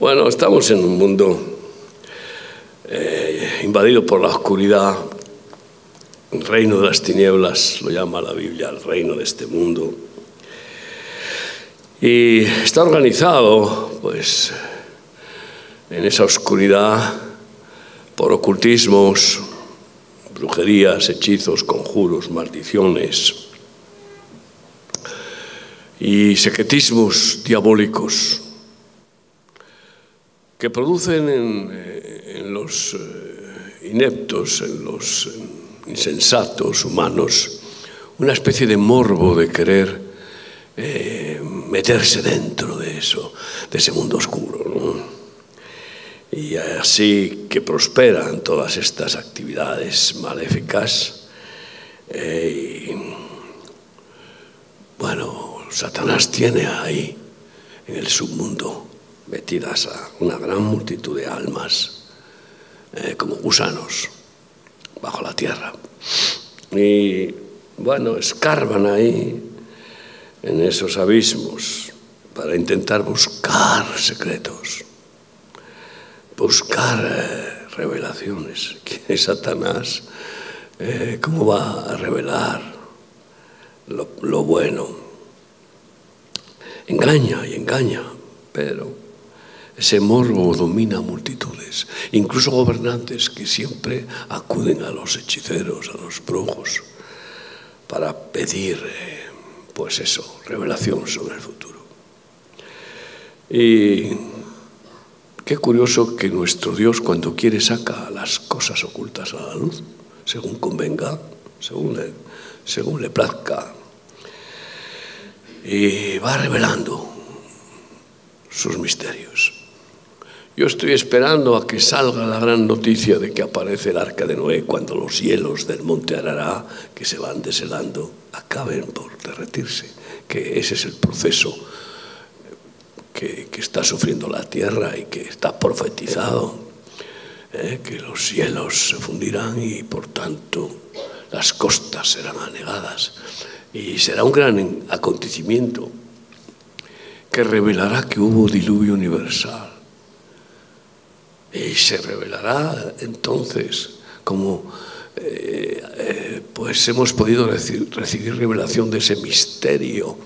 Bueno, estamos en un mundo eh, invadido por la oscuridad, el reino de las tinieblas, lo llama la Biblia, el reino de este mundo. Y está organizado, pues, en esa oscuridad por ocultismos, brujerías, hechizos, conjuros, maldiciones y secretismos diabólicos que producen en, eh, los eh, ineptos, en los insensatos humanos, una especie de morbo de querer eh, meterse dentro de eso, de ese mundo oscuro. Y así que prosperan todas estas actividades maléficas. bueno, Satanás tiene ahí, en el submundo, metidas a una gran multitud de almas eh, como gusanos bajo la tierra. Y bueno, escarban ahí en esos abismos para intentar buscar secretos, buscar eh, revelaciones. ¿Quién es Satanás? Eh, ¿Cómo va a revelar lo, lo bueno? Engaña y engaña, pero Ese morbo domina multitudes, incluso gobernantes que siempre acuden a los hechiceros, a los brujos, para pedir, eh, pues eso, revelación sobre el futuro. Y qué curioso que nuestro Dios cuando quiere saca las cosas ocultas a la luz, según convenga, según le, según le plazca. Y va revelando sus misterios. Yo estoy esperando a que salga la gran noticia de que aparece el arca de Noé cuando los hielos del monte Arará, que se van deshelando, acaben por derretirse, que ese es el proceso que, está sufriendo la tierra y que está profetizado, ¿eh? que los cielos se fundirán y por tanto las costas serán anegadas. Y será un gran acontecimiento que revelará que hubo diluvio universal y se revelará entonces como eh, eh, pues hemos podido recibir revelación de ese misterio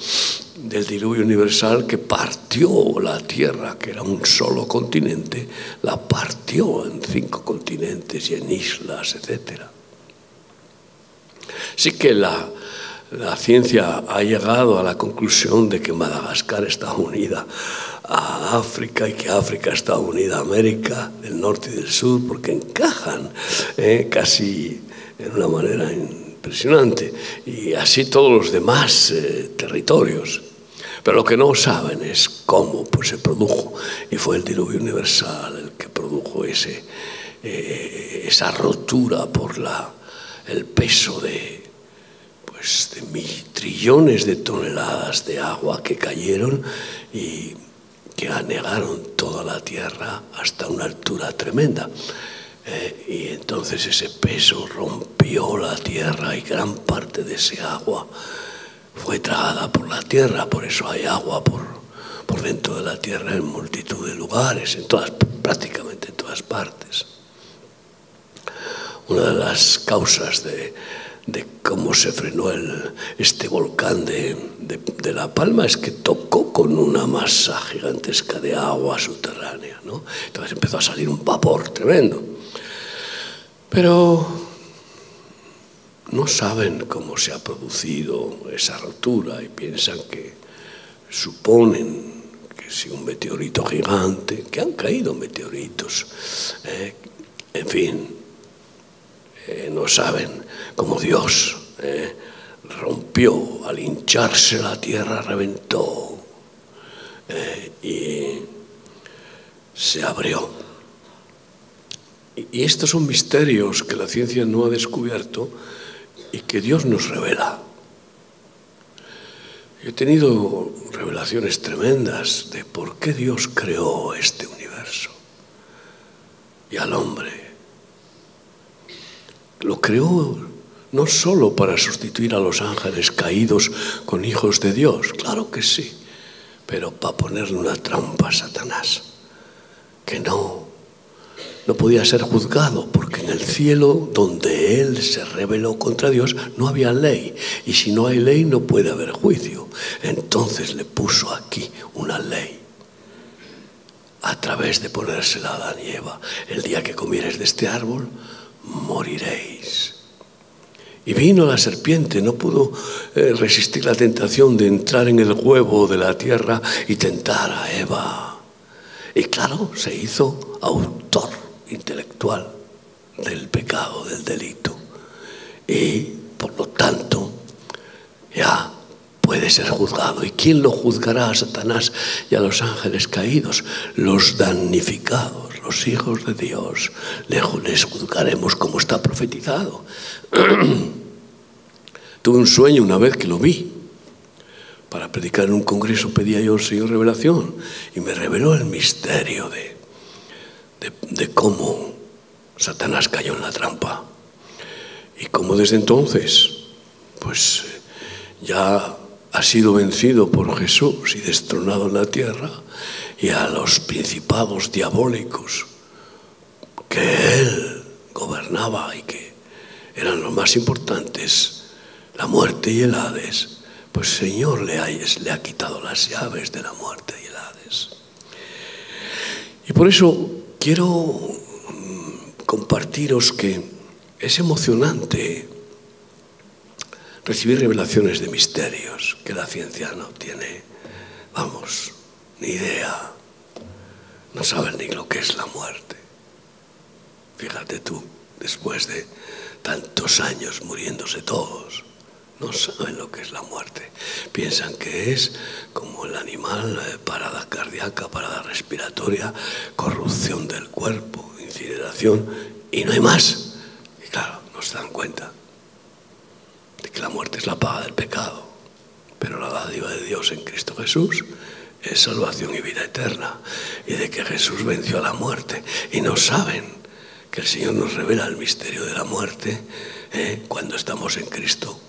del diluvio universal que partió la Tierra, que era un solo continente, la partió en cinco continentes y en islas, etc. Así que la, la ciencia ha llegado a la conclusión de que Madagascar está unida a África y que África está unida a América del norte y del sur porque encajan eh, casi en una manera impresionante y así todos los demás eh, territorios. Pero lo que no saben es cómo pues, se produjo y fue el diluvio universal el que produjo ese, eh, esa rotura por la, el peso de, pues, de mil trillones de toneladas de agua que cayeron y que anegaron toda la tierra hasta una altura tremenda. Eh, y entonces ese peso rompió la tierra y gran parte de ese agua fue tragada por la tierra, por eso hay agua por, por dentro de la tierra en multitud de lugares, en todas, prácticamente en todas partes. Una de las causas de, de cómo se frenó el, este volcán de, de, de, La Palma es que tocó con una masa gigantesca de agua subterránea. ¿no? Entonces empezó a salir un vapor tremendo. Pero no saben cómo se ha producido esa rotura y piensan que suponen que si un meteorito gigante, que han caído meteoritos, eh, en fin, eh, no saben cómo Dios eh, rompió, al hincharse la tierra reventó eh, y se abrió. Y, y estos son misterios que la ciencia no ha descubierto y que Dios nos revela. He tenido revelaciones tremendas de por qué Dios creó este universo y al hombre lo creó no solo para sustituir a los ángeles caídos con hijos de Dios, claro que sí, pero para ponerle una trampa a Satanás, que no, no podía ser juzgado, porque en el cielo donde él se rebeló contra Dios no había ley, y si no hay ley no puede haber juicio. Entonces le puso aquí una ley a través de ponérsela a la nieva. El día que comieres de este árbol, moriréis. Y vino la serpiente, no pudo eh, resistir la tentación de entrar en el huevo de la tierra y tentar a Eva. Y claro, se hizo autor intelectual del pecado, del delito. Y por lo tanto, ya puede ser juzgado. ¿Y quién lo juzgará a Satanás y a los ángeles caídos? Los damnificados, los hijos de Dios. Les juzgaremos como está profetizado. Tuve un sueño una vez que lo vi. Para predicar en un congreso pedía yo al Señor revelación y me reveló el misterio de, de, cómo Satanás cayó en la trampa y cómo desde entonces pues ya ha sido vencido por Jesús y destronado en la tierra y a los principados diabólicos que él gobernaba y que eran los más importantes, la muerte y el Hades, pues Señor le ha, le ha quitado las llaves de la muerte y el Hades. Y por eso quiero mm, compartiros que es emocionante recibir revelaciones de misterios que la ciencia no tiene, vamos, ni idea. No saben ni lo que es la muerte. Fíjate tú, después de tantos años muriéndose todos, no saben lo que es la muerte. Piensan que es como el animal, eh, parada cardíaca, parada respiratoria, corrupción del cuerpo, incineración, y no hay más. Y claro, no se dan cuenta de que la muerte es la paga del pecado, pero la dádiva de Dios en Cristo Jesús es salvación y vida eterna, y de que Jesús venció a la muerte, y no saben que el Señor nos revela el misterio de la muerte, ¿eh? cuando estamos en Cristo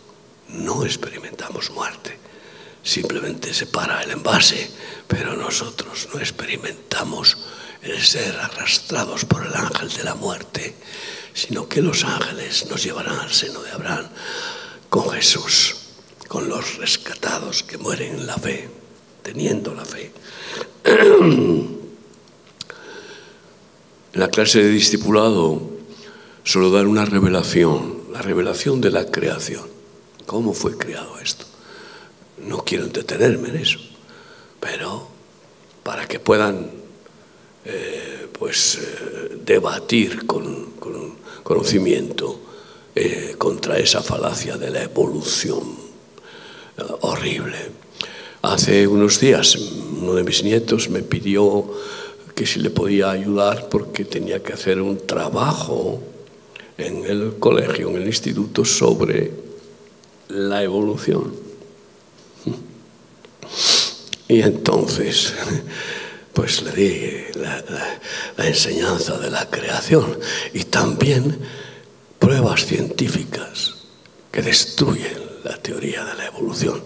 no experimentamos muerte. Simplemente se para el envase, pero nosotros no experimentamos el ser arrastrados por el ángel de la muerte, sino que los ángeles nos llevarán al seno de Abraham con Jesús, con los rescatados que mueren en la fe, teniendo la fe. En la clase de discipulado solo dar una revelación, la revelación de la creación. ¿Cómo fue creado esto? No quiero entretenerme en eso, pero para que puedan eh, pues, eh, debatir con, conocimiento eh, contra esa falacia de la evolución horrible. Hace unos días uno de mis nietos me pidió que si le podía ayudar porque tenía que hacer un trabajo en el colegio, en el instituto, sobre la evolución. Y entonces, pues le di la, la, enseñanza de la creación y también pruebas científicas que destruyen la teoría de la evolución.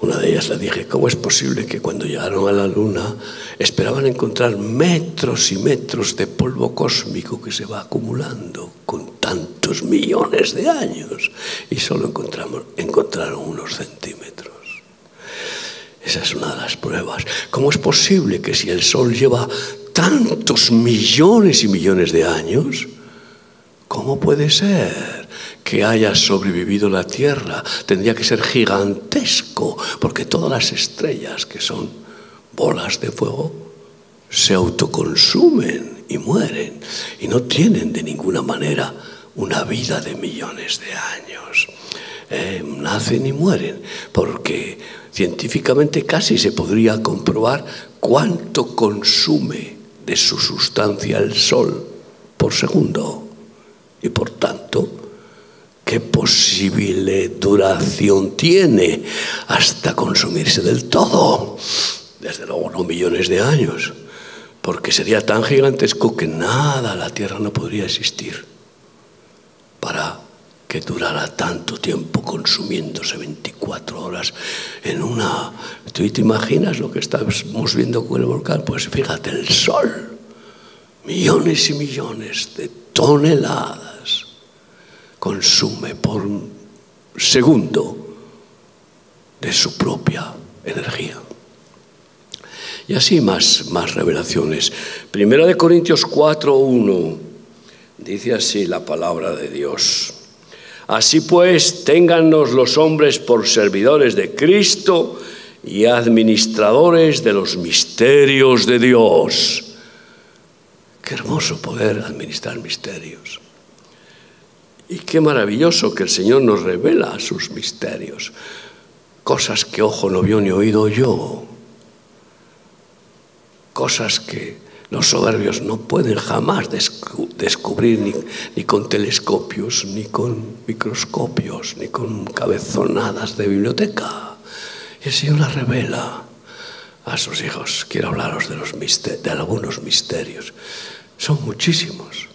Una de ellas le dije, ¿cómo es posible que cuando llegaron a la Luna esperaban encontrar metros y metros de polvo cósmico que se va acumulando con tantos millones de años y solo encontramos, encontraron unos centímetros? Esa es una de las pruebas. ¿Cómo es posible que si el Sol lleva tantos millones y millones de años, ¿cómo puede ser que haya sobrevivido la Tierra tendría que ser gigantesco, porque todas las estrellas que son bolas de fuego se autoconsumen y mueren y no tienen de ninguna manera una vida de millones de años. Eh, nacen y mueren, porque científicamente casi se podría comprobar cuánto consume de su sustancia el Sol por segundo y por tanto ¿Qué posible duración tiene hasta consumirse del todo? Desde luego no millones de años, porque sería tan gigantesco que nada, la Tierra no podría existir para que durara tanto tiempo consumiéndose 24 horas en una... ¿Tú te imaginas lo que estamos viendo con el volcán? Pues fíjate, el Sol millones y millones de toneladas consume por segundo de su propia energía. Y así más, más revelaciones. Primera de Corintios 4.1 dice así la palabra de Dios. Así pues, téngannos los hombres por servidores de Cristo y administradores de los misterios de Dios. Qué hermoso poder administrar misterios. Y qué maravilloso que el Señor nos revela sus misterios, cosas que ojo no vio ni oído yo, cosas que los soberbios no pueden jamás descubrir ni, con telescopios, ni con microscopios, ni con cabezonadas de biblioteca. Y el Señor las revela a sus hijos. Quiero hablaros de, los de algunos misterios. Son muchísimos.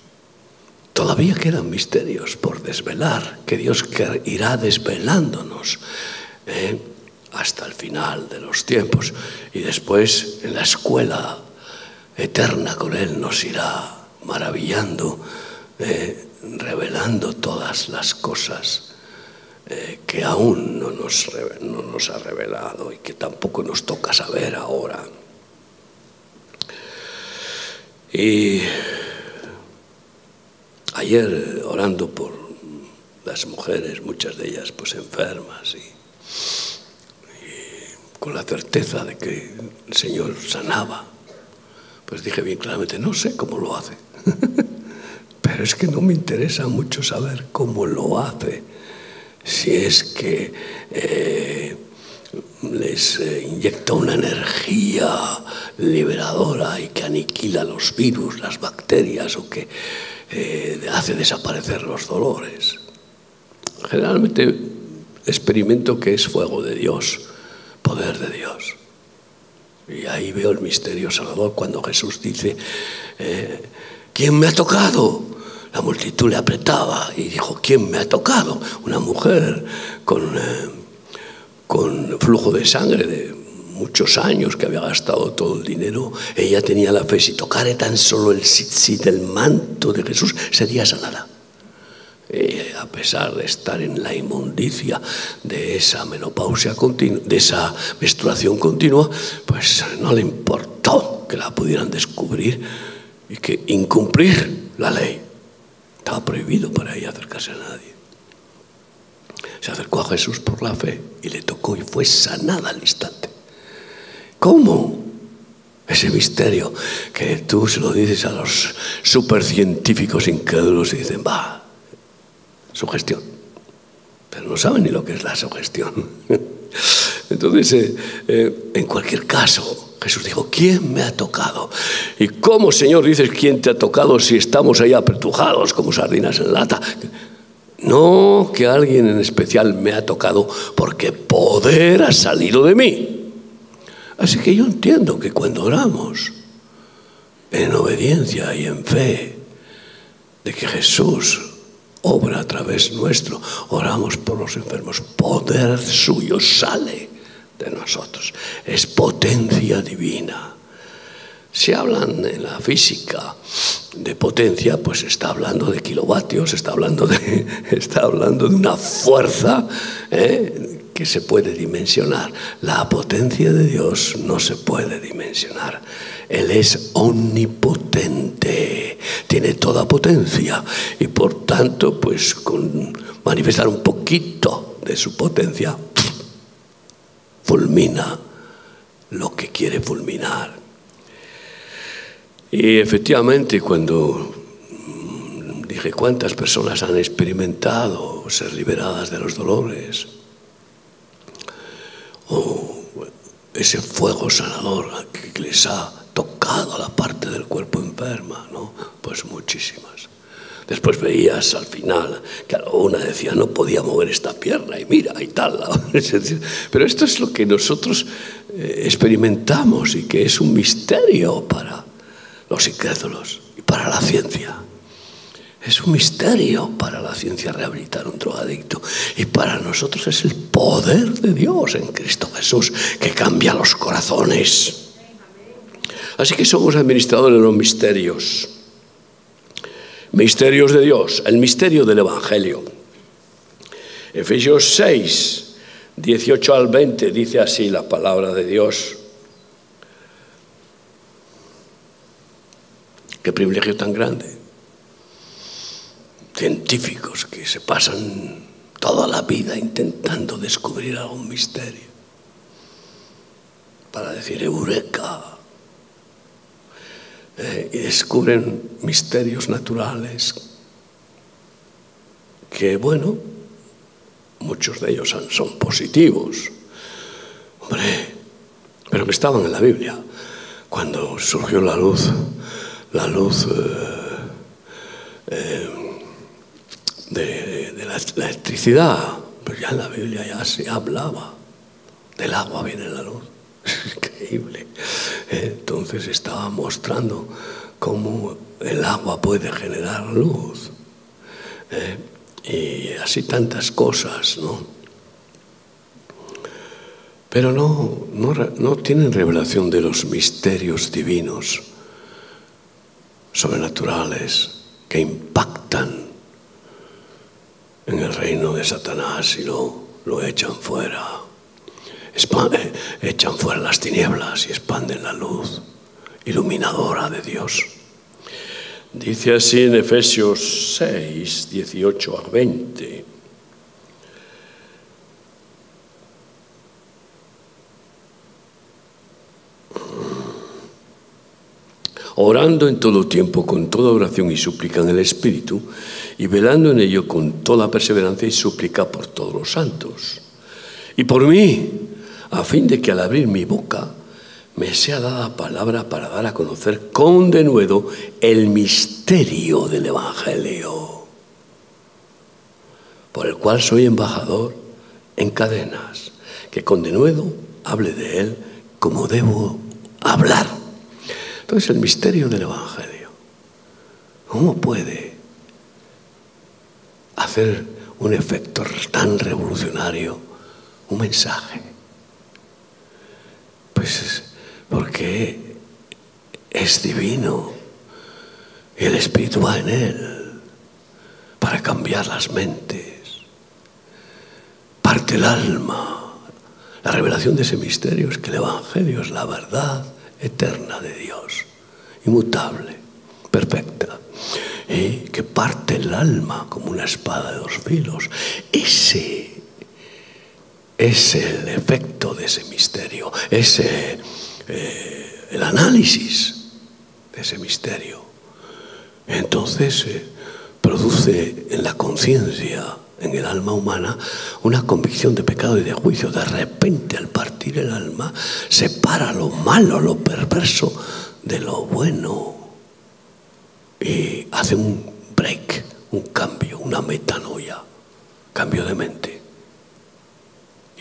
Todavía quedan misterios por desvelar, que Dios irá desvelándonos ¿eh? hasta el final de los tiempos. Y después en la escuela eterna con Él nos irá maravillando, eh, revelando todas las cosas eh, que aún no nos, no nos ha revelado y que tampoco nos toca saber ahora. Y ayer orando por las mujeres, muchas de ellas pues enfermas y, con la certeza de que el Señor sanaba, pues dije bien claramente, no sé cómo lo hace, pero es que no me interesa mucho saber cómo lo hace, si es que eh, les eh, inyecta una energía liberadora y que aniquila los virus, las bacterias o que eh, hace desaparecer los dolores. Generalmente experimento que es fuego de Dios, poder de Dios. Y ahí veo el misterio salvador cuando Jesús dice, eh, ¿quién me ha tocado? La multitud le apretaba y dijo, ¿quién me ha tocado? Una mujer con con flujo de sangre de muchos años que había gastado todo el dinero, ella tenía la fe, si tocare tan solo el sit del manto de Jesús, sería sanada. a pesar de estar en la inmundicia de esa menopausia continua, de esa menstruación continua, pues no le importó que la pudieran descubrir y que incumplir la ley. Estaba prohibido para ella acercarse a nadie se acercó a Jesús por la fe y le tocó y fue sanada al instante. ¿Cómo? Ese misterio que tú se lo dices a los supercientíficos incrédulos y dicen, va, sugestión. Pero no saben ni lo que es la sugestión. Entonces, eh, eh, en cualquier caso, Jesús dijo, ¿quién me ha tocado? ¿Y cómo, Señor, dices quién te ha tocado si estamos ahí apretujados como sardinas en lata? No que alguien en especial me ha tocado porque poder ha salido de mí. Así que yo entiendo que cuando oramos en obediencia y en fe de que Jesús obra a través nuestro, oramos por los enfermos, poder suyo sale de nosotros. Es potencia divina. Si hablan en la física de potencia, pues está hablando de kilovatios, está hablando de, está hablando de una fuerza ¿eh? Se puede dimensionar. La potencia de Dios no se puede dimensionar. Él es omnipotente, tiene toda potencia y por tanto, pues con manifestar un poquito de su potencia, fulmina lo que quiere fulminar. Y efectivamente cuando dije cuántas personas han experimentado ser liberadas de los dolores, o ese fuego sanador que les ha tocado la parte del cuerpo enferma, ¿no? Pues muchísimas. Después veías al final que una decía no podía mover esta pierna y mira y tal. Pero esto es lo que nosotros eh, experimentamos y que es un misterio para, los incrédulos y para la ciencia. Es un misterio para la ciencia rehabilitar un drogadicto y para nosotros es el poder de Dios en Cristo Jesús que cambia los corazones. Así que somos administradores de los misterios. Misterios de Dios, el misterio del Evangelio. Efesios 6, 18 al 20 dice así la palabra de Dios. Qué privilegio tan grande. Científicos que se pasan toda la vida intentando descubrir algún misterio. Para decir eureka. Eh, y descubren misterios naturales que, bueno, muchos de ellos son positivos. Hombre, pero que estaban en la Biblia. Cuando surgió la luz, la luz eh, de, la, electricidad, pues ya en la Biblia ya se hablaba. Del agua viene la luz. Increíble. Entonces estaba mostrando cómo el agua puede generar luz. Eh, y así tantas cosas, ¿no? Pero no, no, no tienen revelación de los misterios divinos, sobrenaturales, que impactan en el reino de Satanás y lo, lo echan fuera. Eh, echan fuera las tinieblas y expanden la luz iluminadora de Dios. Dice así en Efesios 6, 18 a 20. orando en todo tiempo con toda oración y súplica en el Espíritu, y velando en ello con toda perseverancia y súplica por todos los santos. Y por mí, a fin de que al abrir mi boca me sea dada palabra para dar a conocer con denuedo el misterio del Evangelio, por el cual soy embajador en cadenas, que con denuedo hable de él como debo hablar. Entonces el misterio del Evangelio, ¿cómo puede hacer un efecto tan revolucionario un mensaje? Pues porque es divino y el Espíritu va en él para cambiar las mentes. Parte el alma. La revelación de ese misterio es que el Evangelio es la verdad eterna de Dios, inmutable, perfecta, y que parte el alma como una espada de dos filos. Ese es el efecto de ese misterio, ese eh, el análisis de ese misterio. Entonces eh, produce en la conciencia, en el alma humana, una convicción de pecado y de juicio. De repente, al partir el alma, separa lo malo, lo perverso de lo bueno y hace un break, un cambio, una metanoia, cambio de mente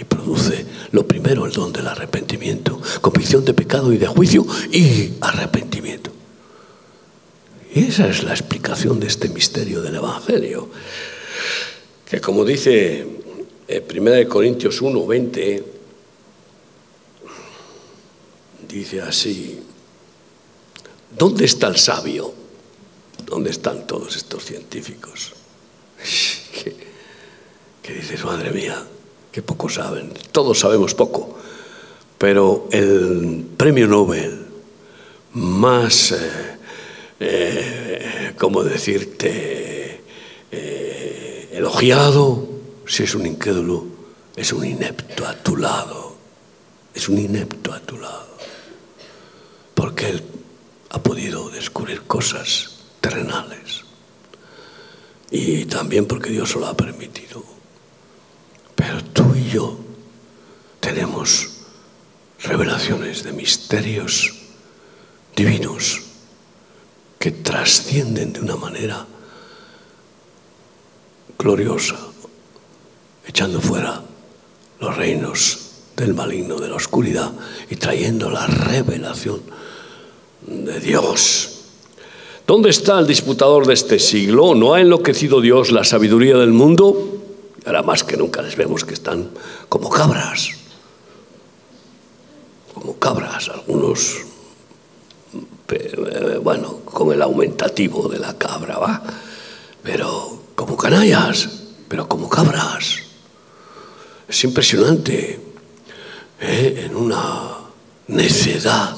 y produce lo primero el don del arrepentimiento, convicción de pecado y de juicio y arrepentimiento. Y esa es la explicación de este misterio del Evangelio, que como dice 1 eh, Corintios 1, 20, dice así, ¿dónde está el sabio? ¿Dónde están todos estos científicos? que dices, madre mía, que poco saben, todos sabemos poco, pero el premio Nobel más, eh, eh, ¿cómo decirte?, eh, elogiado, si es un incrédulo, es un inepto a tu lado, es un inepto a tu lado, porque él ha podido descubrir cosas terrenales y también porque Dios lo ha permitido. Pero tú y yo tenemos revelaciones de misterios divinos que trascienden de una manera gloriosa, echando fuera los reinos del maligno, de la oscuridad y trayendo la revelación de Dios. ¿Dónde está el disputador de este siglo? ¿No ha enloquecido Dios la sabiduría del mundo? Ahora más que nunca les vemos que están como cabras, como cabras, algunos eh, bueno, con el aumentativo de la cabra, ¿va? Pero como canallas, pero como cabras. Es impresionante, ¿eh? en una necedad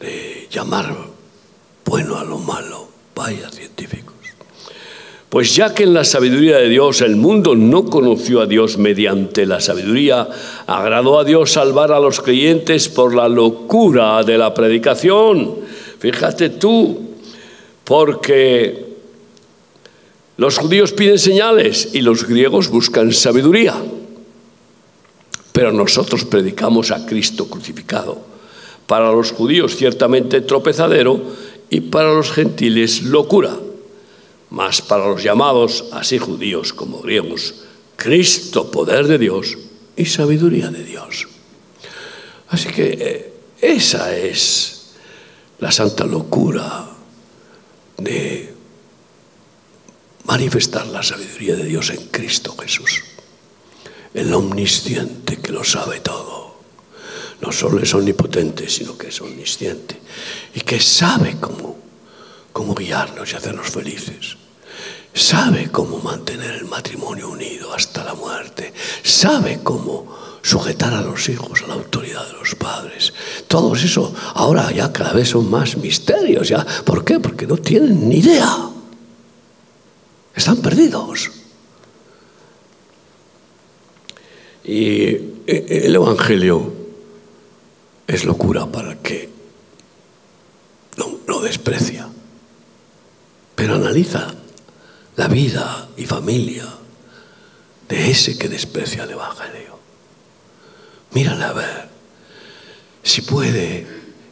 de llamar bueno a lo malo. Vaya científicos. Pues ya que en la sabiduría de Dios el mundo no conoció a Dios mediante la sabiduría, agradó a Dios salvar a los creyentes por la locura de la predicación. Fíjate tú, porque los judíos piden señales y los griegos buscan sabiduría. Pero nosotros predicamos a Cristo crucificado. Para los judíos ciertamente tropezadero y para los gentiles locura. Mas para los llamados, así judíos como griegos, Cristo poder de Dios y sabiduría de Dios. Así que eh, esa es la santa locura de manifestar la sabiduría de Dios en Cristo Jesús, el omnisciente que lo sabe todo. No solo es omnipotente, sino que es omnisciente y que sabe cómo, cómo guiarnos y hacernos felices. Sabe cómo mantener el matrimonio unido hasta la muerte. Sabe cómo sujetar a los hijos a la autoridad de los padres. Todo eso ahora ya cada vez son más misterios. ¿ya? ¿Por qué? Porque no tienen ni idea. Están perdidos. Y eh, el Evangelio es locura para que lo, desprecia. Pero analiza la vida y familia de ese que desprecia el Evangelio. Mírale a ver si puede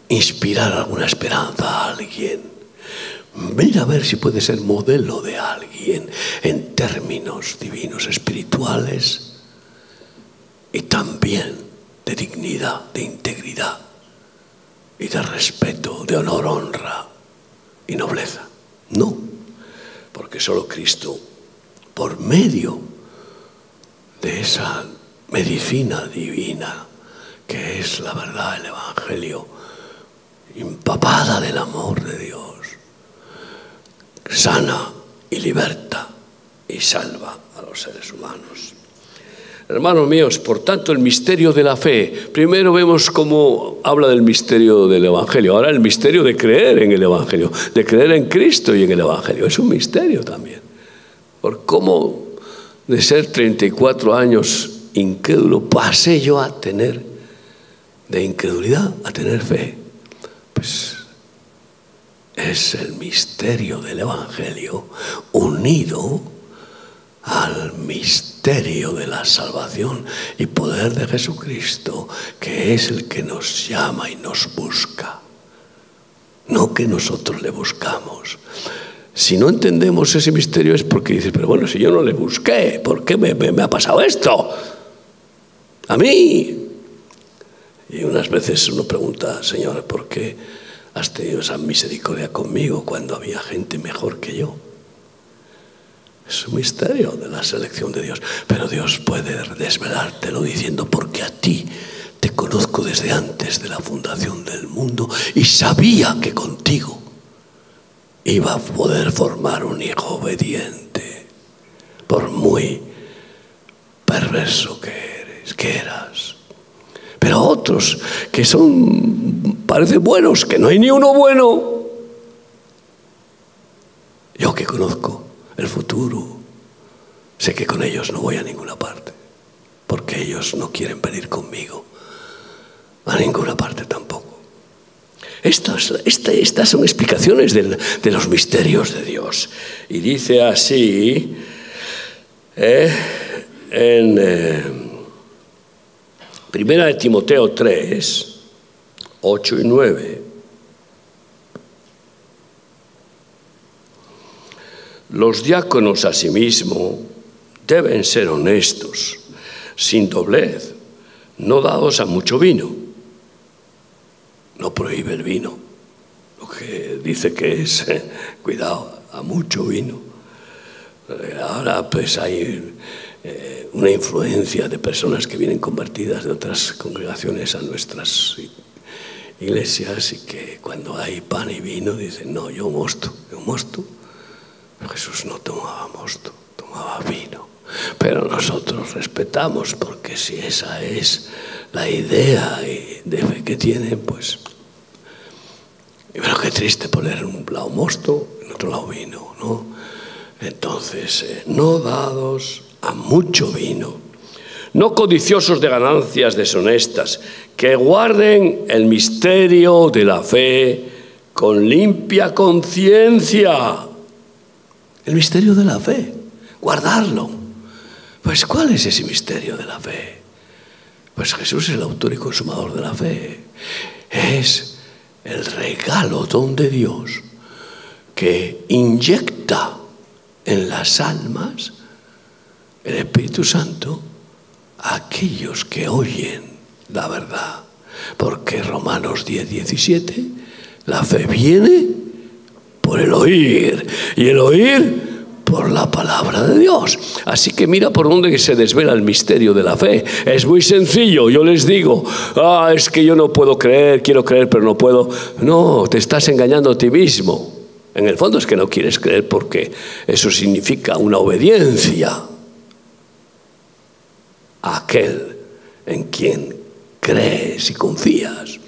inspirar alguna esperanza a alguien. Mira a ver si puede ser modelo de alguien en términos divinos, espirituales y también de dignidad, de integridad y de respeto, de honor, honra y nobleza. No, porque solo Cristo, por medio de esa medicina divina que es la verdad, el Evangelio, empapada del amor de Dios, sana y liberta y salva a los seres humanos. Hermanos míos, por tanto, el misterio de la fe. Primero vemos cómo habla del misterio del Evangelio. Ahora el misterio de creer en el Evangelio, de creer en Cristo y en el Evangelio. Es un misterio también. Por cómo de ser 34 años incrédulo pasé yo a tener, de incredulidad a tener fe. Pues es el misterio del Evangelio unido al misterio de la salvación y poder de Jesucristo, que es el que nos llama y nos busca, no que nosotros le buscamos. Si no entendemos ese misterio es porque dices, pero bueno, si yo no le busqué, ¿por qué me, me ha pasado esto? A mí. Y unas veces uno pregunta, Señor, ¿por qué has tenido esa misericordia conmigo cuando había gente mejor que yo? Es un misterio de la selección de Dios. Pero Dios puede desvelártelo diciendo, porque a ti te conozco desde antes de la fundación del mundo y sabía que contigo iba a poder formar un hijo obediente, por muy perverso que eres, que eras. Pero otros que son, parecen buenos, que no hay ni uno bueno, yo que conozco el futuro. Sé que con ellos no voy a ninguna parte, porque ellos no quieren venir conmigo a ninguna parte tampoco. Estas, estas son explicaciones de los misterios de Dios. Y dice así eh, en eh, Primera de Timoteo 3, 8 y 9. Los diáconos asimismo deben ser honestos, sin doblez, no dados a mucho vino. No prohíbe el vino, lo que dice que es, cuidado, a mucho vino. Eh, ahora pues hay eh, una influencia de personas que vienen convertidas de otras congregaciones a nuestras iglesias y que cuando hay pan y vino dicen, no, yo mosto, yo mosto. Jesús no tomaba mosto, tomaba vino. Pero nosotros respetamos porque si esa es la idea de fe que tienen, pues... Pero qué triste poner un lado mosto, en otro lado vino, ¿no? Entonces, eh, no dados a mucho vino, no codiciosos de ganancias deshonestas, que guarden el misterio de la fe con limpia conciencia. El misterio de la fe, guardarlo. Pues ¿cuál es ese misterio de la fe? Pues Jesús es el autor y consumador de la fe. Es el regalo, don de Dios, que inyecta en las almas el Espíritu Santo a aquellos que oyen la verdad. Porque Romanos 10, 17, la fe viene por el oír y el oír por la palabra de Dios. Así que mira por dónde se desvela el misterio de la fe. Es muy sencillo, yo les digo, ah, es que yo no puedo creer, quiero creer, pero no puedo. No, te estás engañando a ti mismo. En el fondo es que no quieres creer porque eso significa una obediencia a aquel en quien crees y confías.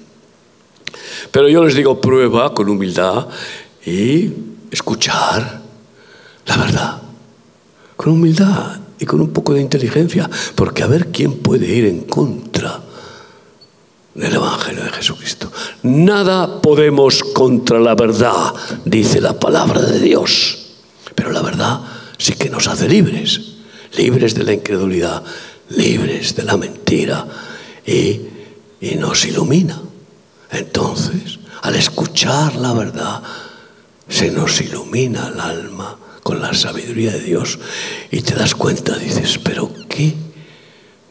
Pero yo les digo, prueba con humildad y escuchar la verdad, con humildad y con un poco de inteligencia, porque a ver quién puede ir en contra del Evangelio de Jesucristo. Nada podemos contra la verdad, dice la palabra de Dios, pero la verdad sí que nos hace libres, libres de la incredulidad, libres de la mentira. Y, y nos ilumina. Entonces, al escuchar la verdad, se nos ilumina el alma con la sabiduría de Dios y te das cuenta, dices, pero qué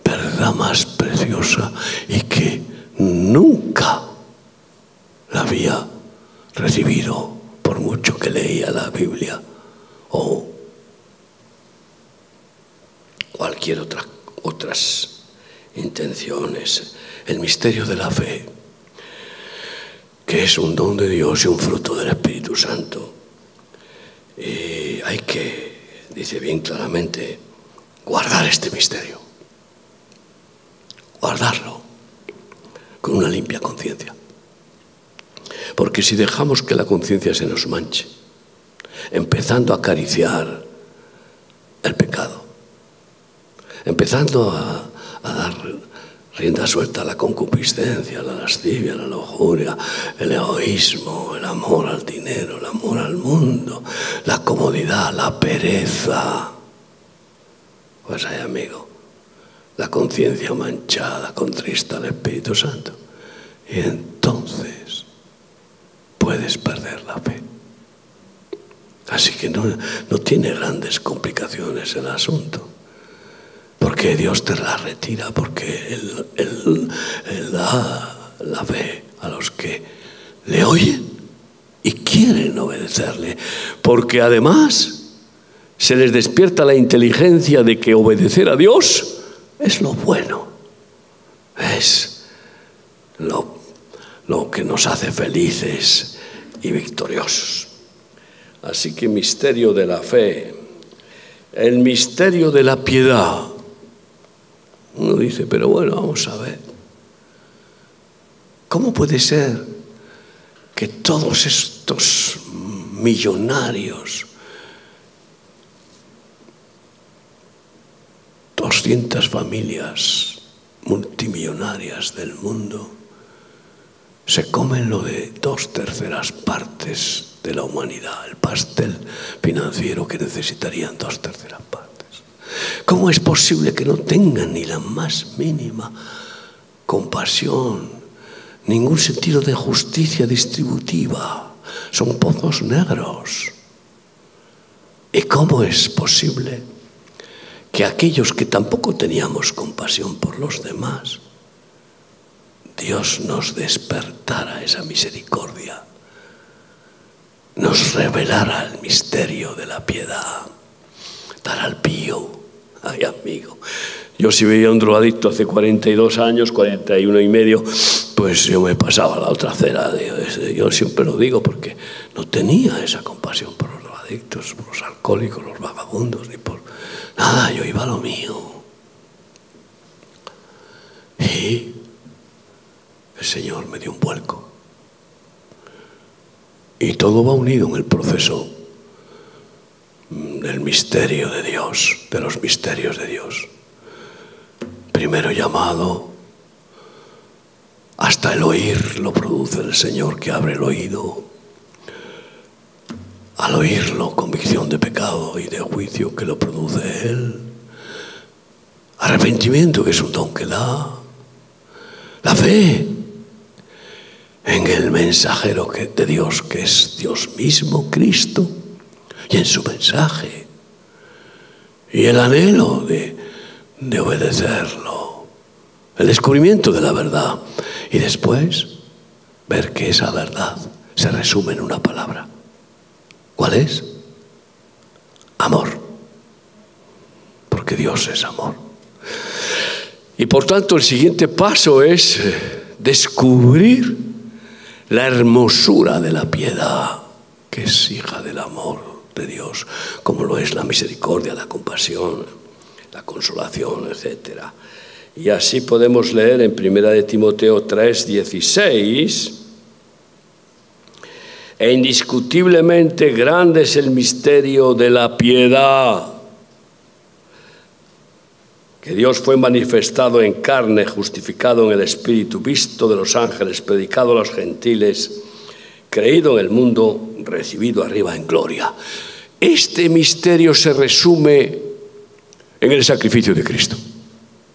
verdad más preciosa y que nunca la había recibido por mucho que leía la Biblia o cualquier otra otras intenciones, el misterio de la fe, que es un don de Dios y un fruto del Espíritu Santo. Y hay que, dice bien claramente, guardar este misterio, guardarlo con una limpia conciencia. Porque si dejamos que la conciencia se nos manche, empezando a acariciar el pecado, empezando a, dar rienda suelta a la concupiscencia, la lascivia, la lujuria, el egoísmo, el amor al dinero, el amor al mundo, la comodidad, la pereza. Pues hay, amigo, la conciencia manchada contrista al Espíritu Santo. Y entonces puedes perder la fe. Así que no, no tiene grandes complicaciones el asunto porque Dios te la retira, porque Él, da la fe a los que le oyen y quieren obedecerle, porque además se les despierta la inteligencia de que obedecer a Dios es lo bueno, es lo, lo que nos hace felices y victoriosos. Así que misterio de la fe, el misterio de la piedad, uno dice, pero bueno, vamos a ver. ¿Cómo puede ser que todos estos millonarios, 200 familias multimillonarias del mundo, se comen lo de dos terceras partes de la humanidad, el pastel financiero que necesitarían dos terceras partes? ¿Cómo es posible que no tengan ni la más mínima compasión, ningún sentido de justicia distributiva? Son pozos negros. ¿Y cómo es posible que aquellos que tampoco teníamos compasión por los demás, Dios nos despertara esa misericordia, nos revelara el misterio de la piedad, dar al pío Ay, amigo. Yo si veía un drogadicto hace 42 años, 41 y medio, pues yo me pasaba la otra acera. Yo siempre lo digo porque no tenía esa compasión por los adictos, por los alcohólicos, los vagabundos, ni por nada. Yo iba a lo mío. Y el Señor me dio un vuelco. Y todo va unido en el proceso del misterio de Dios, de los misterios de Dios. Primero llamado, hasta el oír lo produce el Señor que abre el oído. Al oírlo, convicción de pecado y de juicio que lo produce Él. Arrepentimiento que es un don que da. La fe en el mensajero de Dios, que es Dios mismo, Cristo, y en su mensaje. Y el anhelo de, de obedecerlo. El descubrimiento de la verdad. Y después ver que esa verdad se resume en una palabra. ¿Cuál es? Amor. Porque Dios es amor. Y por tanto el siguiente paso es eh, descubrir la hermosura de la piedad, que es hija del amor de Dios, como lo es la misericordia, la compasión, la consolación, etc. Y así podemos leer en 1 de Timoteo 3, 16, e indiscutiblemente grande es el misterio de la piedad que Dios fue manifestado en carne, justificado en el Espíritu, visto de los ángeles, predicado a los gentiles, creído en el mundo, recibido arriba en gloria. Este misterio se resume en el sacrificio de Cristo.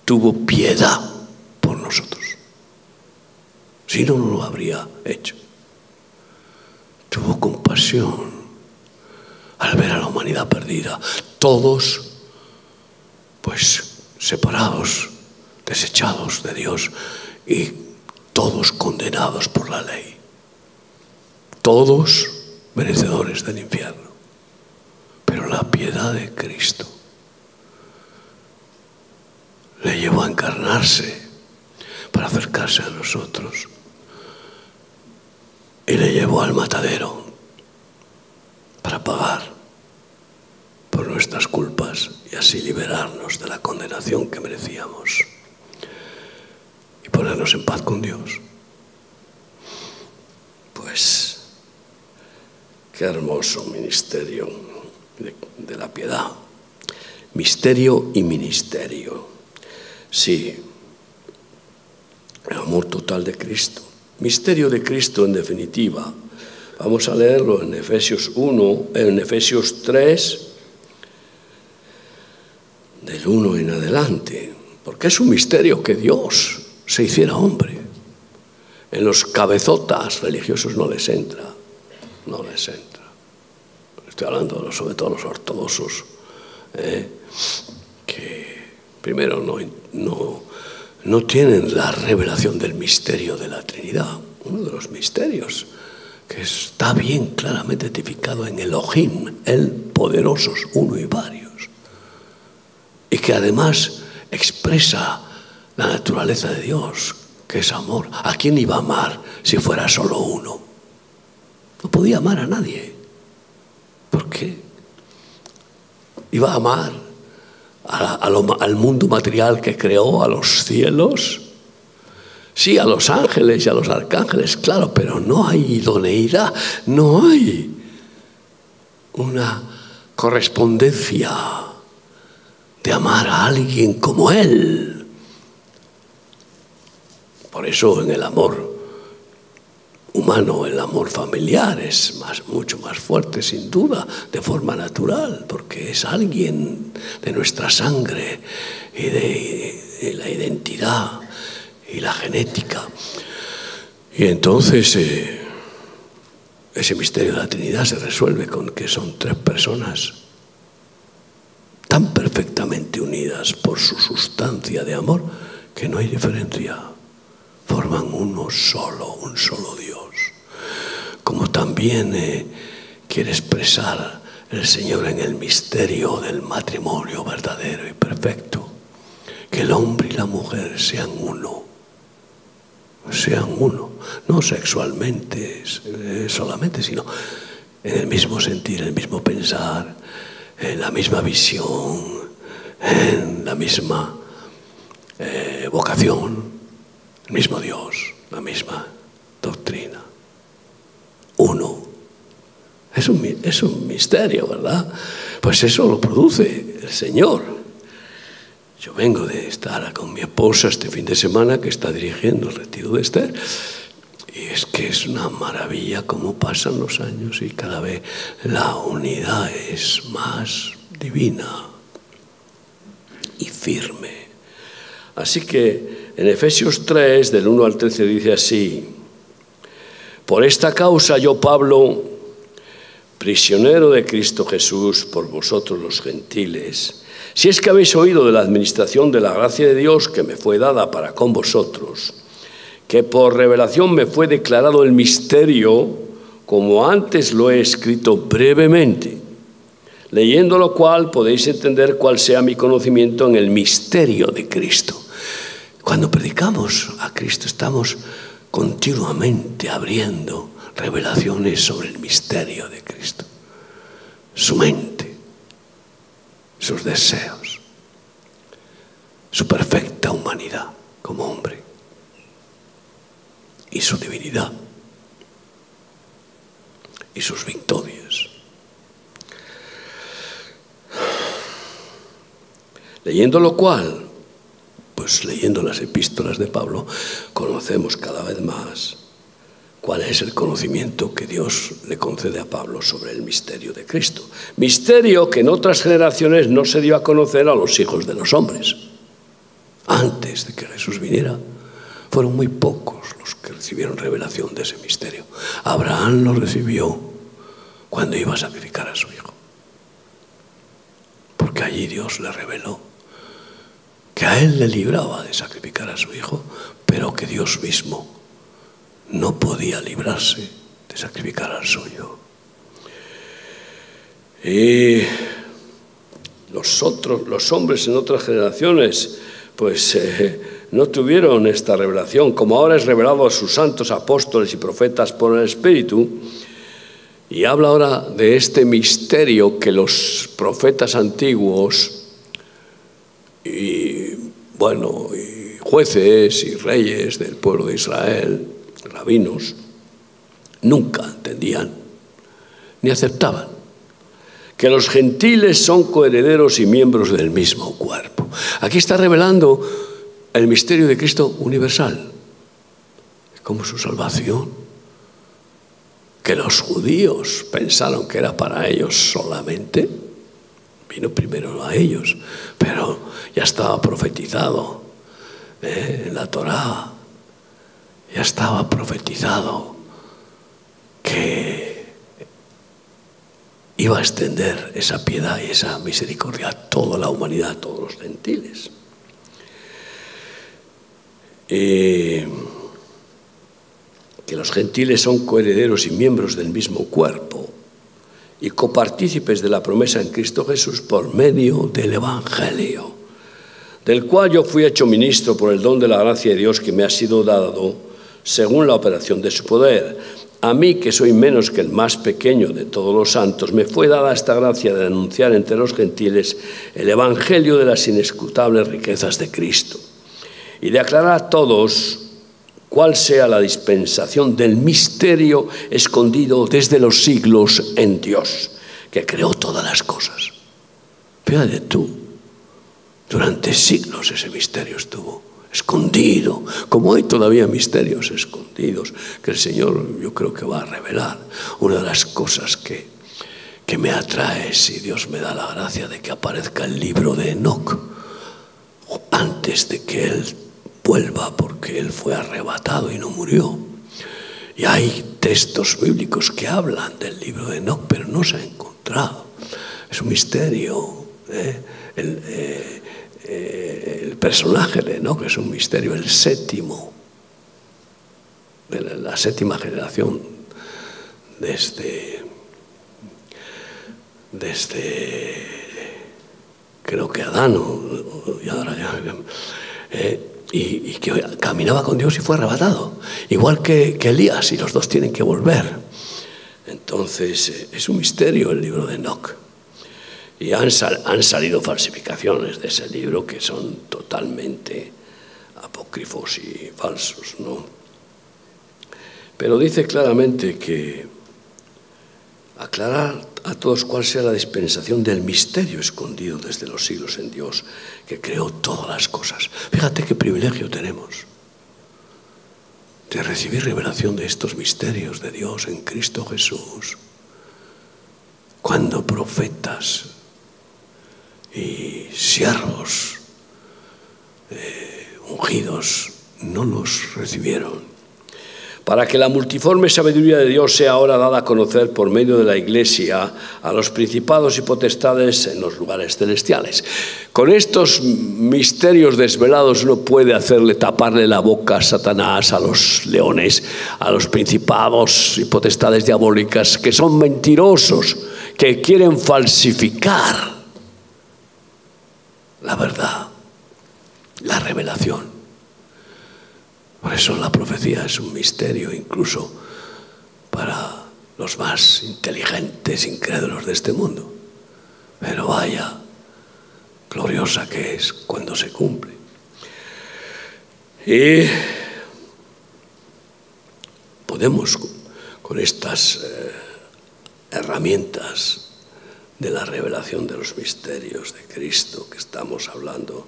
Tuvo piedad por nosotros. Si no, no lo habría hecho. Tuvo compasión al ver a la humanidad perdida. Todos, pues separados, desechados de Dios y todos condenados por la ley. Todos merecedores del infierno. Pero la piedad de Cristo le llevó a encarnarse para acercarse a nosotros y le llevó al matadero para pagar por nuestras culpas y así liberarnos de la condenación que merecíamos y ponernos en paz con Dios. Pues qué hermoso ministerio de, la piedad. Misterio y ministerio. Sí, el amor total de Cristo. Misterio de Cristo en definitiva. Vamos a leerlo en Efesios 1, en Efesios 3, del uno en adelante, porque es un misterio que Dios se hiciera hombre. En los cabezotas religiosos no les entra, no les entra. Estoy hablando sobre todo los ortodoxos, ¿eh? que primero no, no, no tienen la revelación del misterio de la Trinidad, uno de los misterios que está bien claramente identificado en Elohim, el poderosos, uno y varios y que además expresa la naturaleza de Dios, que es amor. ¿A quién iba a amar si fuera solo uno? No podía amar a nadie. ¿Por qué? Iba a amar al mundo material que creó, a los cielos. Sí, a los ángeles y a los arcángeles, claro, pero no hay idoneidad, no hay una correspondencia de amar a alguien como Él. Por eso en el amor humano, el amor familiar es mucho más fuerte, sin duda, de forma natural, porque es alguien de nuestra sangre y de, la identidad y la genética. Y entonces eh, ese misterio de la Trinidad se resuelve con que son tres personas tan perfectamente unidas por su sustancia de amor que no hay diferencia. Forman uno solo, un solo Dios. Como también eh, quiere expresar el Señor en el misterio del matrimonio verdadero y perfecto, que el hombre y la mujer sean uno. sean uno, no sexualmente eh, solamente, sino en el mismo sentir, en el mismo pensar, en la misma visión, en la misma eh, vocación, el mismo Dios, la misma doctrina. Uno. Es un, es un misterio, ¿verdad? Pues eso lo produce el Señor. Yo vengo de estar con mi esposa este fin de semana que está dirigiendo el retiro de Esther. Y es que es una maravilla cómo pasan los años y cada vez la unidad es más divina y firme. Así que en Efesios 3, del 1 al 13, dice así, por esta causa yo, Pablo, prisionero de Cristo Jesús por vosotros los gentiles, si es que habéis oído de la administración de la gracia de Dios que me fue dada para con vosotros, que por revelación me fue declarado el misterio, como antes lo he escrito brevemente, leyendo lo cual podéis entender cuál sea mi conocimiento en el misterio de Cristo. Cuando predicamos a Cristo estamos continuamente abriendo revelaciones sobre el misterio de Cristo, su mente, sus deseos, su perfecta humanidad como hombre y su divinidad y sus victorias. Leyendo lo cual, leyendo las epístolas de Pablo, conocemos cada vez más cuál es el conocimiento que Dios le concede a Pablo sobre el misterio de Cristo. Misterio que en otras generaciones no se dio a conocer a los hijos de los hombres. Antes de que Jesús viniera, fueron muy pocos los que recibieron revelación de ese misterio. Abraham lo recibió cuando iba a sacrificar a su hijo. Porque allí Dios le reveló que a él le libraba de sacrificar a su hijo, pero que Dios mismo no podía librarse de sacrificar al suyo. Y los otros, los hombres en otras generaciones, pues eh, no tuvieron esta revelación, como ahora es revelado a sus santos apóstoles y profetas por el Espíritu. Y habla ahora de este misterio que los profetas antiguos y bueno, y jueces y reyes del pueblo de Israel, rabinos, nunca entendían ni aceptaban que los gentiles son coherederos y miembros del mismo cuerpo. Aquí está revelando el misterio de Cristo universal, como su salvación, que los judíos pensaron que era para ellos solamente, vino primero a ellos, pero ya estaba profetizado ¿eh? en la Torá, ya estaba profetizado que iba a extender esa piedad y esa misericordia a toda la humanidad, a todos los gentiles. que los gentiles son coherederos y miembros del mismo cuerpo y copartícipes de la promesa en Cristo Jesús por medio del Evangelio, del cual yo fui hecho ministro por el don de la gracia de Dios que me ha sido dado según la operación de su poder. A mí, que soy menos que el más pequeño de todos los santos, me fue dada esta gracia de anunciar entre los gentiles el Evangelio de las inescrutables riquezas de Cristo y de aclarar a todos cuál sea la dispensación del misterio escondido desde los siglos en Dios, que creó todas las cosas. Fíjate tú, durante siglos ese misterio estuvo escondido, como hay todavía misterios escondidos que el Señor yo creo que va a revelar. Una de las cosas que, que me atrae, si Dios me da la gracia de que aparezca el libro de Enoch, antes de que Él vuelva, porque Él fue arrebatado y no murió. Y hay textos bíblicos que hablan del libro de Enoch, pero no se ha encontrado. Es un misterio. ¿eh? El, eh, el personaje de Enoch es un misterio, el séptimo, de la, séptima generación, desde, desde creo que Adán, y, ahora ya, eh, y, y, que caminaba con Dios y fue arrebatado. Igual que, que Elías y los dos tienen que volver. Entonces, eh, es un misterio el libro de Enoch. Y han, sal, han salido falsificaciones de ese libro que son totalmente apócrifos y falsos, ¿no? Pero dice claramente que aclarar a todos cuál sea la dispensación del misterio escondido desde los siglos en Dios, que creó todas las cosas. Fíjate qué privilegio tenemos de recibir revelación de estos misterios de Dios en Cristo Jesús. Cuando profetas y siervos eh, ungidos no los recibieron para que la multiforme sabiduría de Dios sea ahora dada a conocer por medio de la Iglesia a los principados y potestades en los lugares celestiales. Con estos misterios desvelados uno puede hacerle taparle la boca a Satanás, a los leones, a los principados y potestades diabólicas que son mentirosos, que quieren falsificar la verdad, la revelación. Por eso la profecía es un misterio incluso para los más inteligentes, incrédulos de este mundo. Pero vaya, gloriosa que es cuando se cumple. Y podemos con estas eh, herramientas de la revelación de los misterios de Cristo que estamos hablando,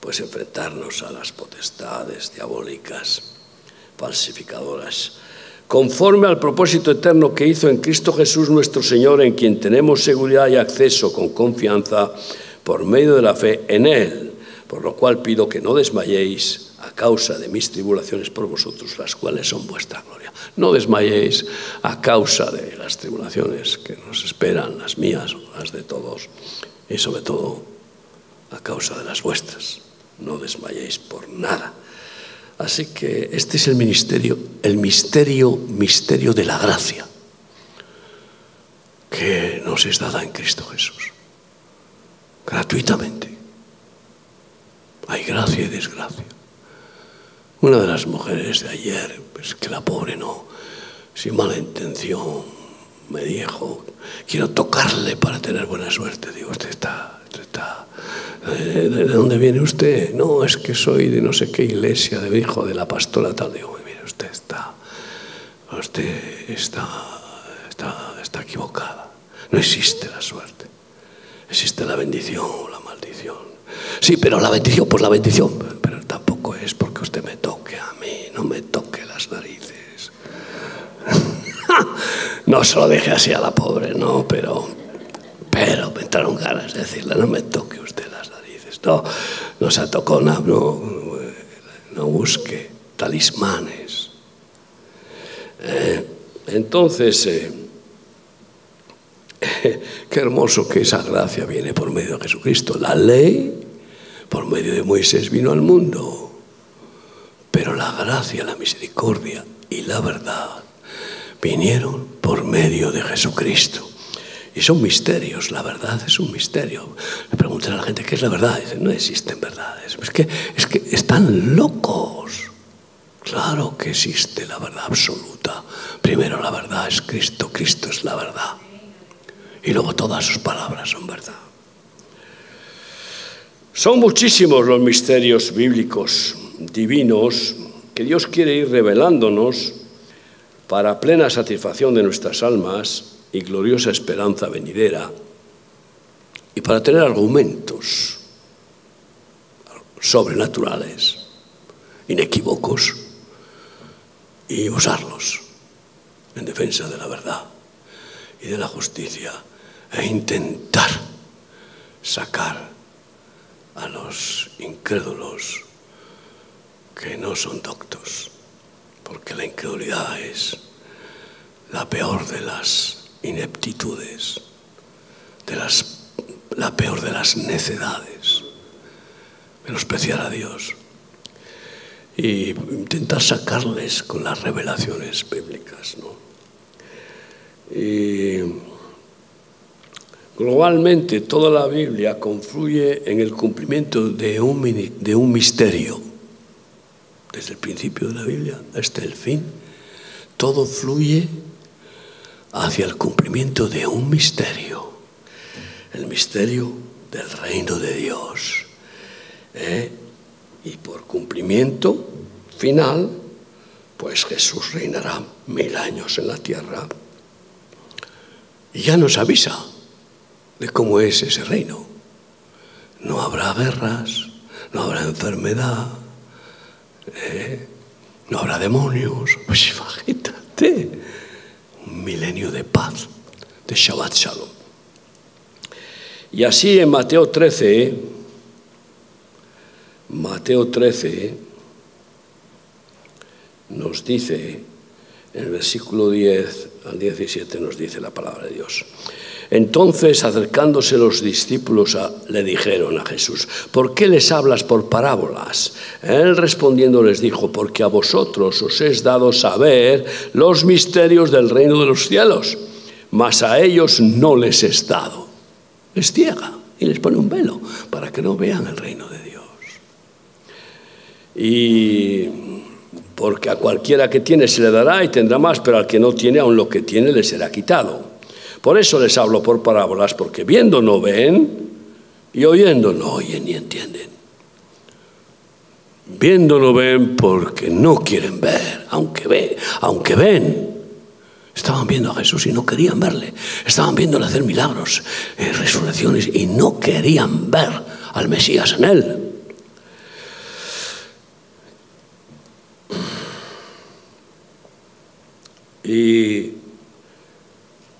pues enfrentarnos a las potestades diabólicas, falsificadoras, conforme al propósito eterno que hizo en Cristo Jesús nuestro Señor, en quien tenemos seguridad y acceso con confianza por medio de la fe en Él, por lo cual pido que no desmayéis a causa de mis tribulaciones por vosotros, las cuales son vuestra gloria. No desmayéis a causa de las tribulaciones que nos esperan, las mías, las de todos, y sobre todo a causa de las vuestras no desmayéis por nada. Así que este es el ministerio, el misterio, misterio de la gracia que nos es dada en Cristo Jesús. Gratuitamente. Hay gracia y desgracia. Una de las mujeres de ayer, pues que la pobre no, sin mala intención, me dijo, quiero tocarle para tener buena suerte. Digo, usted está, usted está eh, ¿de dónde viene usted? No, es que soy de no sé qué iglesia, de hijo de la pastora tal. Digo, mire, usted está, usted está, está, está equivocada. No existe la suerte. Existe la bendición o la maldición. Sí, pero la bendición, pues la bendición, pero tampoco es porque usted me toque a mí, no me toque las narices. No se lo deje así a la pobre, no, pero, pero me entraron ganas de decirle, no me toque usted no, no se tocó, no, no, busque talismanes. Eh, entonces, eh, qué hermoso que esa gracia viene por medio de Jesucristo. La ley, por medio de Moisés, vino al mundo. Pero la gracia, la misericordia y la verdad vinieron por medio de Jesucristo. Y son misterios, la verdad es un misterio. Le preguntan a la gente qué es la verdad. Dicen, no existen verdades. Es que, es que están locos. Claro que existe la verdad absoluta. Primero la verdad es Cristo, Cristo es la verdad. Y luego todas sus palabras son verdad. Son muchísimos los misterios bíblicos, divinos, que Dios quiere ir revelándonos para plena satisfacción de nuestras almas y gloriosa esperanza venidera, y para tener argumentos sobrenaturales, inequívocos, y usarlos en defensa de la verdad y de la justicia, e intentar sacar a los incrédulos que no son doctos. Porque la incredulidad es la peor de las ineptitudes, de las, la peor de las necedades, menospreciar a Dios y intentar sacarles con las revelaciones bíblicas. ¿no? Globalmente toda la Biblia confluye en el cumplimiento de un, de un misterio, desde el principio de la Biblia hasta el fin, todo fluye hacia el cumplimiento de un misterio, el misterio del reino de Dios. ¿eh? Y por cumplimiento final, pues Jesús reinará mil años en la tierra. Y ya nos avisa de cómo es ese reino. No habrá guerras, no habrá enfermedad, ¿Eh? No habrá demonios. Pues imagínate. Un milenio de paz, de Shabbat Shalom. Y así en Mateo 13, ¿eh? Mateo 13 ¿eh? nos dice, en el versículo 10 al 17 nos dice la palabra de Dios. Entonces, acercándose los discípulos, le dijeron a Jesús, ¿por qué les hablas por parábolas? Él respondiendo les dijo, porque a vosotros os es dado saber los misterios del reino de los cielos, mas a ellos no les es dado. Les ciega y les pone un velo para que no vean el reino de Dios. Y porque a cualquiera que tiene se le dará y tendrá más, pero al que no tiene, aun lo que tiene le será quitado. Por eso les hablo por parábolas, porque viendo no ven y oyendo no oyen ni entienden. Viendo no ven porque no quieren ver, aunque ven, aunque ven. Estaban viendo a Jesús y no querían verle. Estaban viéndole hacer milagros, eh, resurrecciones y no querían ver al Mesías en él. Y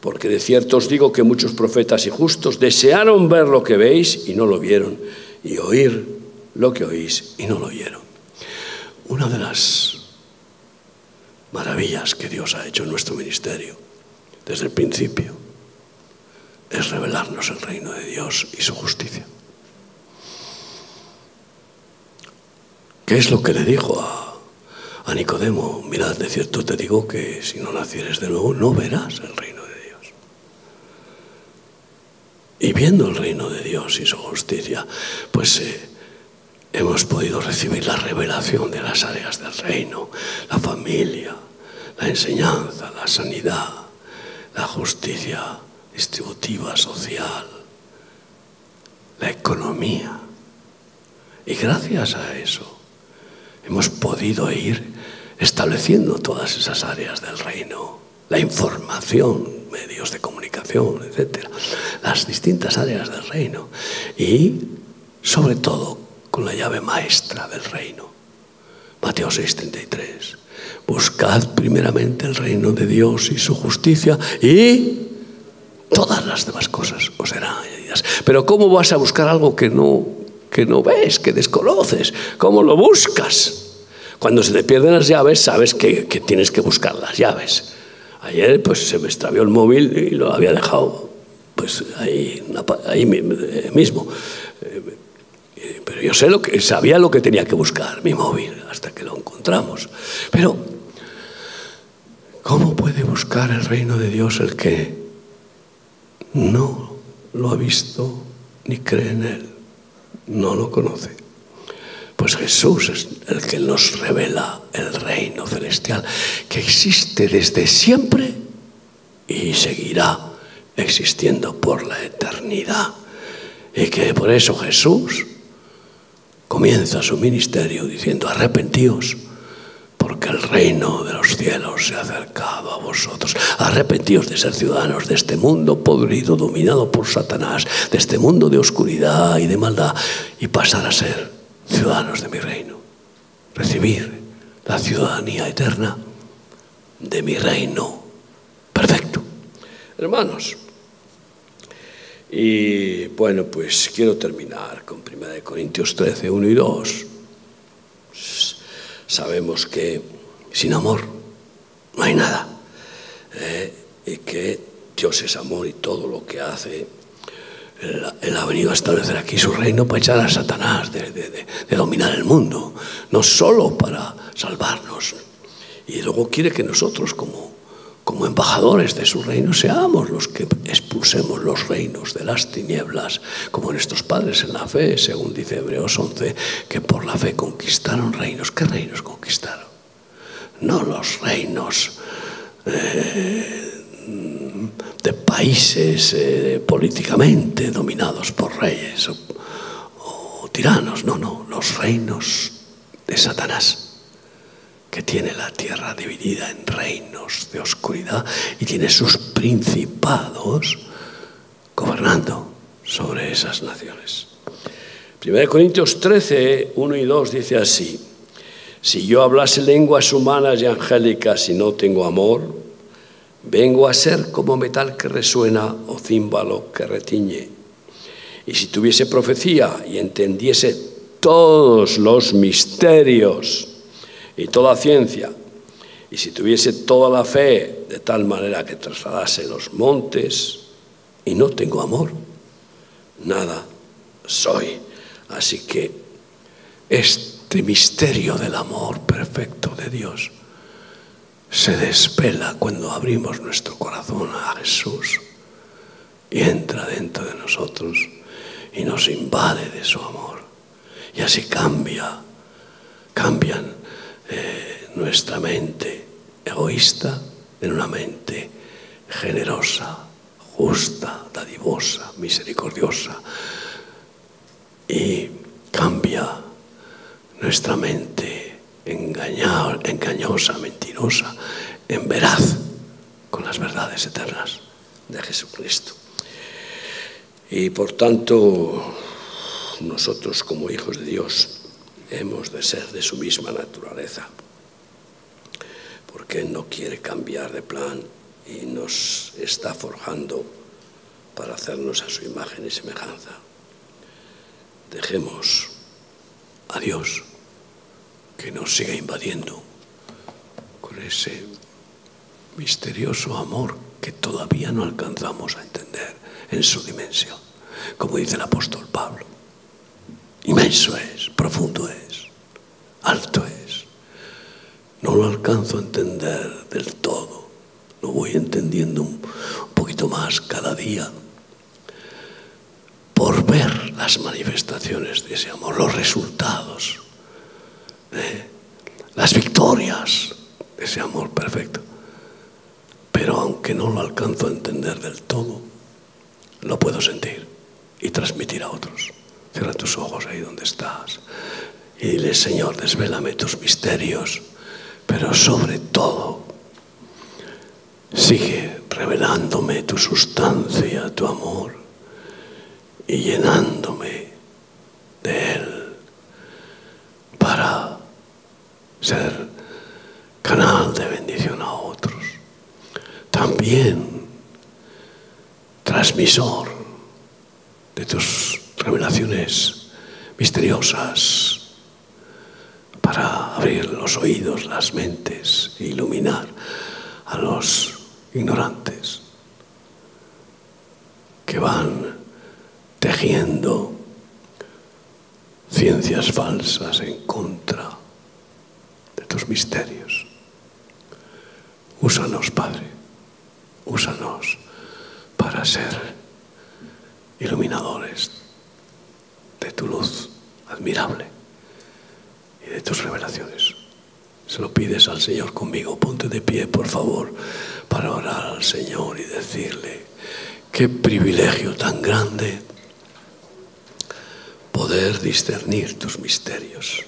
porque de cierto os digo que muchos profetas y justos desearon ver lo que veis y no lo vieron, y oír lo que oís y no lo oyeron. Una de las maravillas que Dios ha hecho en nuestro ministerio desde el principio es revelarnos el reino de Dios y su justicia. ¿Qué es lo que le dijo a, Nicodemo? Mirad, de cierto te digo que si no nacieres de nuevo no verás el reino y viendo el reino de Dios y su justicia, pues eh, hemos podido recibir la revelación de las áreas del reino, la familia, la enseñanza, la sanidad, la justicia distributiva, social, la economía. Y gracias a eso hemos podido ir estableciendo todas esas áreas del reino, la información, medios de comunicación, etc. Las distintas áreas del reino y, sobre todo, con la llave maestra del reino. Mateo 6:33. Buscad primeramente el reino de Dios y su justicia y todas las demás cosas os serán añadidas. Pero ¿cómo vas a buscar algo que no, que no ves, que desconoces? ¿Cómo lo buscas? Cuando se te pierden las llaves, sabes que, que tienes que buscar las llaves. Ayer pues se me extravió el móvil y lo había dejado pues ahí, ahí mismo. Eh, pero yo sé lo que, sabía lo que tenía que buscar, mi móvil, hasta que lo encontramos. Pero, ¿cómo puede buscar el reino de Dios el que no lo ha visto ni cree en él? No lo conoce. Pues Jesús es el que nos revela el reino celestial que existe desde siempre y seguirá existiendo por la eternidad. Y que por eso Jesús comienza su ministerio diciendo, arrepentíos, porque el reino de los cielos se ha acercado a vosotros. Arrepentíos de ser ciudadanos de este mundo podrido, dominado por Satanás, de este mundo de oscuridad y de maldad, y pasar a ser ciudadanos de mi reino, recibir la ciudadanía eterna de mi reino perfecto. Hermanos, y bueno, pues quiero terminar con 1 Corintios 13, 1 y 2. Sabemos que sin amor no hay nada. eh, y que Dios es amor y todo lo que hace. Él, ha venido a establecer aquí su reino para echar a Satanás de, de, de, de, dominar el mundo, no solo para salvarnos. Y luego quiere que nosotros, como, como embajadores de su reino, seamos los que expulsemos los reinos de las tinieblas, como nuestros padres en la fe, según dice Hebreos 11, que por la fe conquistaron reinos. ¿Qué reinos conquistaron? No los reinos. Eh, de países eh, políticamente dominados por reyes o tiranos, no, no, los reinos de Satanás que tiene la tierra dividida en reinos de oscuridad y tiene sus principados gobernando sobre esas naciones. 1 Corintios 13, 1 y 2 dice así, si yo hablase lenguas humanas y angélicas y no tengo amor, vengo a ser como metal que resuena o címbalo que retiñe. Y si tuviese profecía y entendiese todos los misterios, y toda ciencia, y si tuviese toda la fe de tal manera que trasladase los montes, y no tengo amor, nada soy. Así que este misterio del amor perfecto de Dios se despela cuando abrimos nuestro corazón a Jesús y entra dentro de nosotros y nos invade de su amor. Y así cambia, cambian eh, nuestra mente egoísta en una mente generosa, justa, dadivosa, misericordiosa. Y cambia nuestra mente engañosa, mentirosa, en veraz con las verdades eternas de Jesucristo. Y por tanto, nosotros como hijos de Dios, hemos de ser de su misma naturaleza, porque no quiere cambiar de plan y nos está forjando para hacernos a su imagen y semejanza. Dejemos a Dios que nos siga invadiendo con ese misterioso amor que todavía no alcanzamos a entender en su dimensión, como dice el apóstol Pablo. Inmenso es, profundo es, alto es. No lo alcanzo a entender del todo. Lo voy entendiendo un poquito más cada día por ver las manifestaciones de ese amor, los resultados, las victorias de ese amor perfecto. Pero aunque no lo alcanzo a entender del todo, lo puedo sentir y transmitir a otros. Cierra tus ojos ahí donde estás y dile, Señor, desvélame tus misterios, pero sobre todo, sigue revelándome tu sustancia, tu amor, y llenándome de Él para ser canal de bendición a otros. También transmisor de tus revelaciones misteriosas para abrir los oídos, las mentes e iluminar a los ignorantes que van tejiendo ciencias falsas en contra misterios. Úsanos, Padre, úsanos para ser iluminadores de tu luz admirable y de tus revelaciones. Se lo pides al Señor conmigo. Ponte de pie, por favor, para orar al Señor y decirle, qué privilegio tan grande poder discernir tus misterios.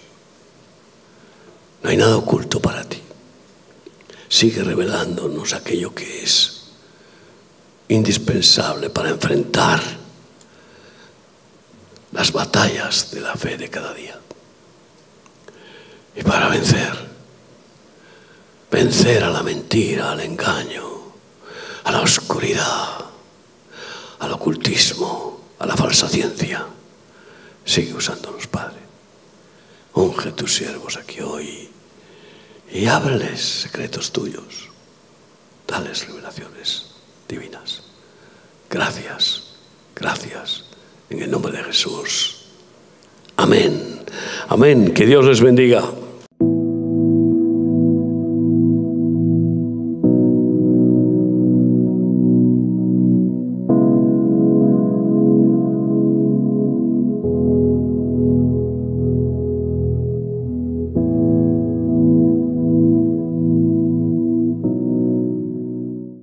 No hay nada oculto para ti. Sigue revelándonos aquello que es indispensable para enfrentar las batallas de la fe de cada día. Y para vencer, vencer a la mentira, al engaño, a la oscuridad, al ocultismo, a la falsa ciencia, sigue usándolos, Padre. Unge tus siervos aquí hoy y ábreles secretos tuyos tales revelaciones divinas. Gracias, gracias, en el nombre de Jesús. Amén, amén, que Dios les bendiga.